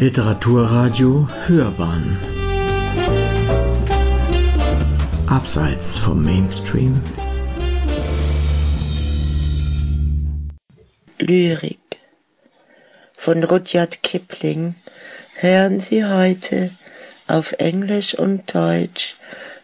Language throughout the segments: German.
Literaturradio Hörbahn Abseits vom Mainstream Lyrik von Rudyard Kipling hören Sie heute auf Englisch und Deutsch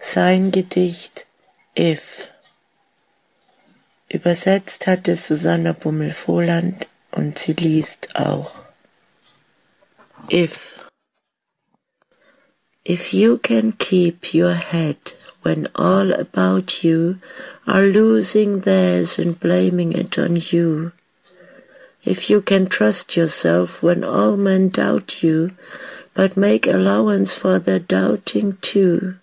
sein Gedicht If. Übersetzt hatte Susanna Bummel-Vohland und sie liest auch. If. If you can keep your head when all about you are losing theirs and blaming it on you, if you can trust yourself when all men doubt you, but make allowance for their doubting too,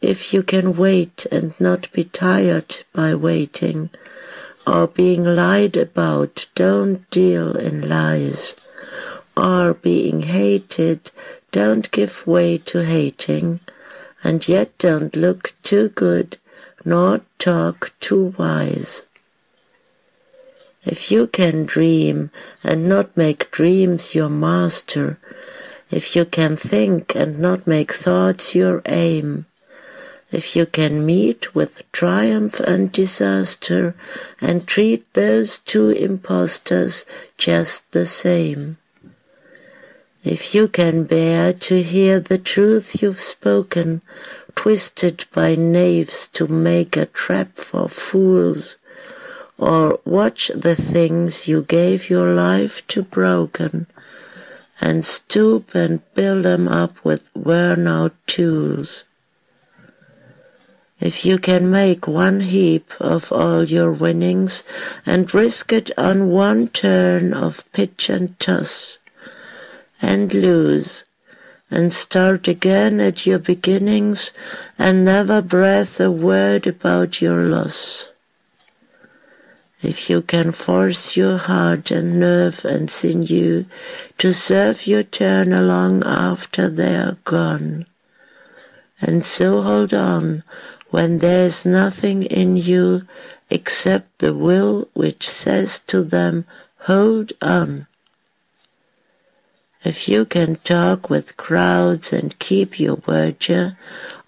if you can wait and not be tired by waiting, or being lied about, don't deal in lies are being hated, don't give way to hating, and yet don't look too good, nor talk too wise. If you can dream and not make dreams your master, if you can think and not make thoughts your aim, if you can meet with triumph and disaster and treat those two impostors just the same. If you can bear to hear the truth you've spoken, twisted by knaves to make a trap for fools, or watch the things you gave your life to broken, and stoop and build them up with worn out tools. If you can make one heap of all your winnings and risk it on one turn of pitch and toss, and lose, and start again at your beginnings and never breath a word about your loss. If you can force your heart and nerve and sinew to serve your turn along after they are gone, and so hold on when there is nothing in you except the will which says to them, hold on, if you can talk with crowds and keep your word,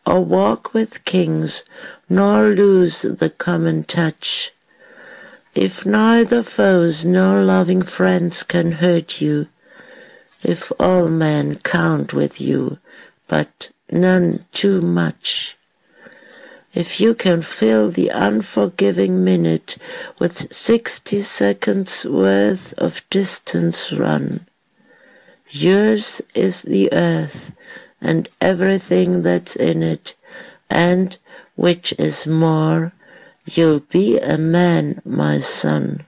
or walk with kings, nor lose the common touch, if neither foes nor loving friends can hurt you, if all men count with you, but none too much, if you can fill the unforgiving minute with sixty seconds worth of distance run, Yours is the earth and everything that's in it, and, which is more, you'll be a man, my son.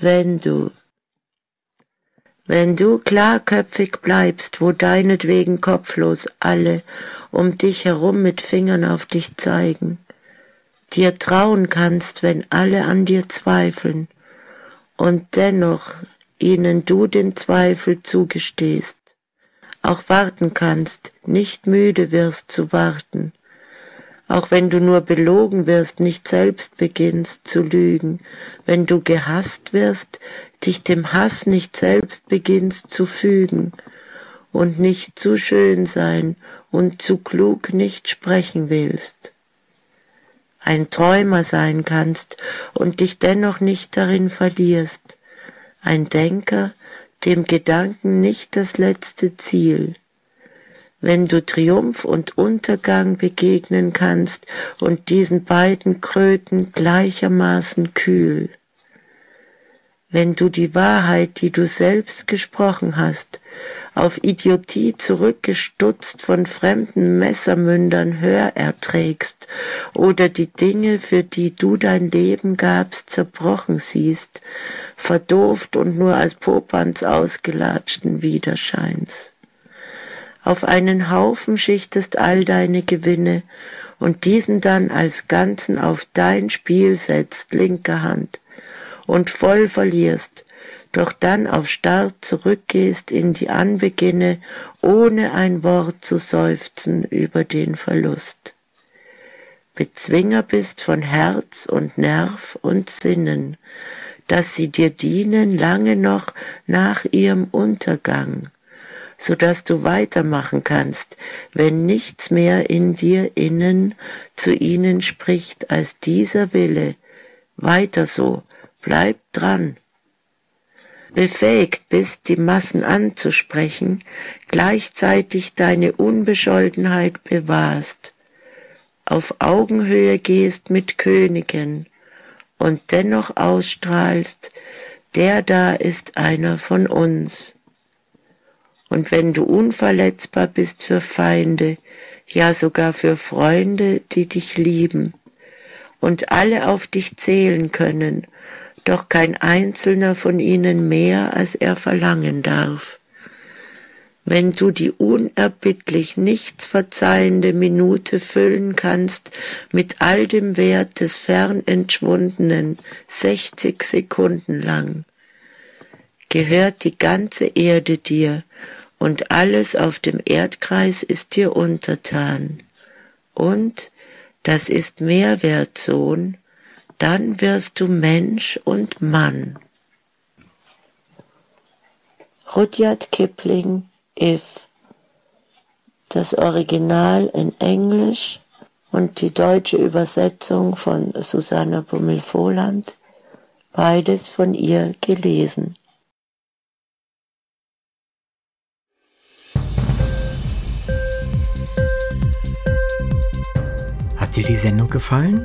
Wenn du, wenn du klarköpfig bleibst, wo deinetwegen kopflos alle um dich herum mit Fingern auf dich zeigen, dir trauen kannst, wenn alle an dir zweifeln und dennoch ihnen du den Zweifel zugestehst, auch warten kannst, nicht müde wirst zu warten, auch wenn du nur belogen wirst, nicht selbst beginnst zu lügen, wenn du gehasst wirst, dich dem Hass nicht selbst beginnst zu fügen, und nicht zu schön sein und zu klug nicht sprechen willst ein Träumer sein kannst und dich dennoch nicht darin verlierst, ein Denker, dem Gedanken nicht das letzte Ziel, wenn du Triumph und Untergang begegnen kannst und diesen beiden Kröten gleichermaßen kühl, wenn du die Wahrheit, die du selbst gesprochen hast, auf Idiotie zurückgestutzt von fremden Messermündern Hör erträgst oder die Dinge, für die du dein Leben gabst, zerbrochen siehst, verdooft und nur als Popanz ausgelatschten Widerscheins. Auf einen Haufen schichtest all deine Gewinne und diesen dann als Ganzen auf dein Spiel setzt, linker Hand, und voll verlierst, doch dann auf Start zurückgehst in die Anbeginne, ohne ein Wort zu seufzen über den Verlust. Bezwinger bist von Herz und Nerv und Sinnen, dass sie dir dienen lange noch nach ihrem Untergang, so dass du weitermachen kannst, wenn nichts mehr in dir innen zu ihnen spricht als dieser Wille. Weiter so, bleib dran. Befähigt bist, die Massen anzusprechen, gleichzeitig deine Unbescholtenheit bewahrst, auf Augenhöhe gehst mit Königen, und dennoch ausstrahlst, der da ist einer von uns. Und wenn du unverletzbar bist für Feinde, ja sogar für Freunde, die dich lieben, und alle auf dich zählen können, doch kein einzelner von ihnen mehr, als er verlangen darf wenn du die unerbittlich nichts verzeihende Minute füllen kannst mit all dem Wert des fern entschwundenen sechzig Sekunden lang, gehört die ganze Erde dir und alles auf dem Erdkreis ist dir untertan. Und, das ist mehr wert, Sohn, dann wirst du Mensch und Mann. Rudyard Kipling If. Das Original in Englisch und die deutsche Übersetzung von Susanna Bummel-Voland, beides von ihr gelesen. Hat dir die Sendung gefallen?